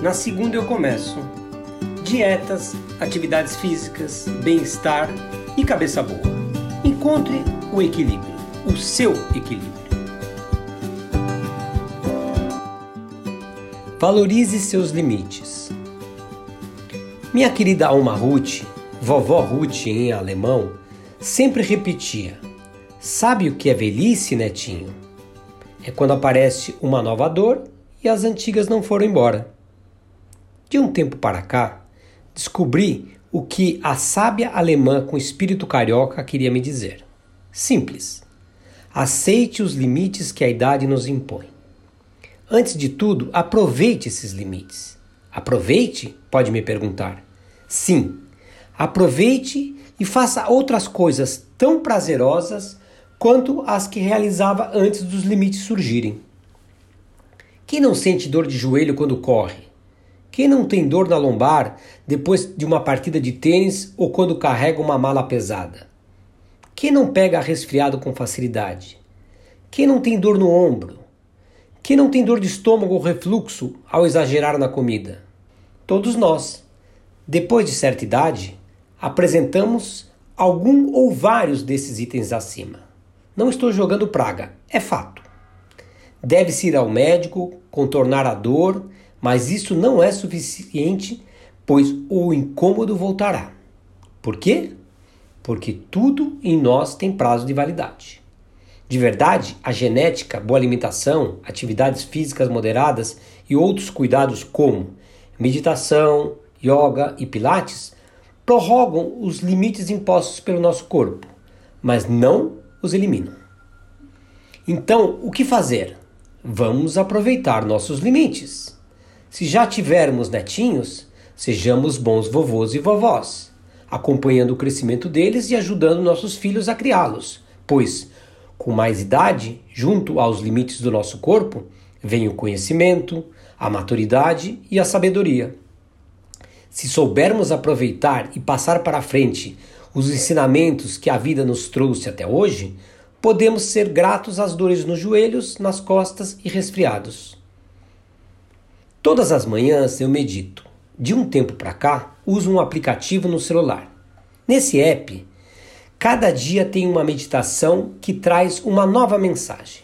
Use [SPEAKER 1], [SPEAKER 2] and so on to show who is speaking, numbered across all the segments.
[SPEAKER 1] Na segunda eu começo. Dietas, atividades físicas, bem-estar e cabeça boa. Encontre o equilíbrio, o seu equilíbrio. Valorize seus limites. Minha querida Alma Ruth, vovó Ruth em alemão, sempre repetia: Sabe o que é velhice, netinho? É quando aparece uma nova dor e as antigas não foram embora. De um tempo para cá, descobri o que a sábia alemã com espírito carioca queria me dizer. Simples. Aceite os limites que a idade nos impõe. Antes de tudo, aproveite esses limites. Aproveite? Pode me perguntar. Sim, aproveite e faça outras coisas tão prazerosas quanto as que realizava antes dos limites surgirem. Quem não sente dor de joelho quando corre? Quem não tem dor na lombar depois de uma partida de tênis ou quando carrega uma mala pesada? Quem não pega resfriado com facilidade? Quem não tem dor no ombro? Quem não tem dor de estômago ou refluxo ao exagerar na comida? Todos nós. Depois de certa idade, apresentamos algum ou vários desses itens acima. Não estou jogando praga, é fato. Deve-se ir ao médico, contornar a dor mas isso não é suficiente, pois o incômodo voltará. Por quê? Porque tudo em nós tem prazo de validade. De verdade, a genética, boa alimentação, atividades físicas moderadas e outros cuidados como meditação, yoga e pilates prorrogam os limites impostos pelo nosso corpo, mas não os eliminam. Então, o que fazer? Vamos aproveitar nossos limites. Se já tivermos netinhos, sejamos bons vovôs e vovós, acompanhando o crescimento deles e ajudando nossos filhos a criá-los, pois, com mais idade, junto aos limites do nosso corpo, vem o conhecimento, a maturidade e a sabedoria. Se soubermos aproveitar e passar para frente os ensinamentos que a vida nos trouxe até hoje, podemos ser gratos às dores nos joelhos, nas costas e resfriados. Todas as manhãs eu medito. De um tempo para cá, uso um aplicativo no celular. Nesse app, cada dia tem uma meditação que traz uma nova mensagem.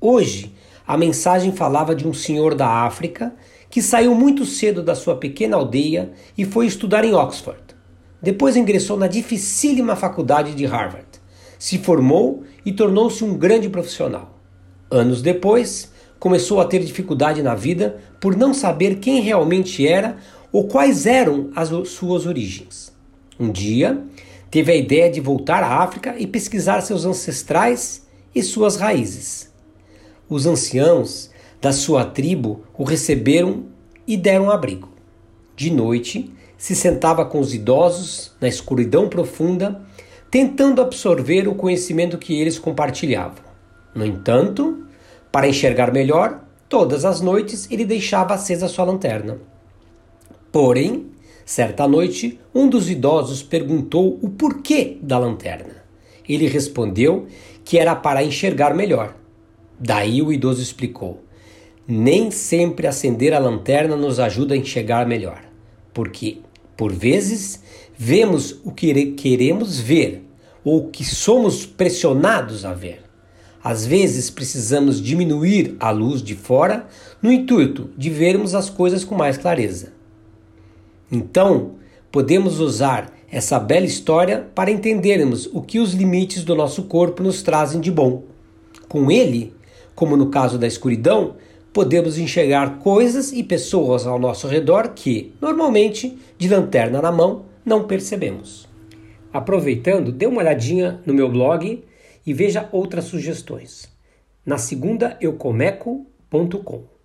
[SPEAKER 1] Hoje, a mensagem falava de um senhor da África que saiu muito cedo da sua pequena aldeia e foi estudar em Oxford. Depois ingressou na dificílima faculdade de Harvard. Se formou e tornou-se um grande profissional. Anos depois, começou a ter dificuldade na vida por não saber quem realmente era ou quais eram as suas origens. Um dia, teve a ideia de voltar à África e pesquisar seus ancestrais e suas raízes. Os anciãos da sua tribo o receberam e deram abrigo. De noite, se sentava com os idosos na escuridão profunda, tentando absorver o conhecimento que eles compartilhavam. No entanto, para enxergar melhor, todas as noites ele deixava acesa sua lanterna. Porém, certa noite, um dos idosos perguntou o porquê da lanterna. Ele respondeu que era para enxergar melhor. Daí o idoso explicou: Nem sempre acender a lanterna nos ajuda a enxergar melhor, porque, por vezes, vemos o que queremos ver ou o que somos pressionados a ver. Às vezes precisamos diminuir a luz de fora no intuito de vermos as coisas com mais clareza. Então, podemos usar essa bela história para entendermos o que os limites do nosso corpo nos trazem de bom. Com ele, como no caso da escuridão, podemos enxergar coisas e pessoas ao nosso redor que, normalmente, de lanterna na mão, não percebemos. Aproveitando, dê uma olhadinha no meu blog e veja outras sugestões. Na segunda, eucomeco.com.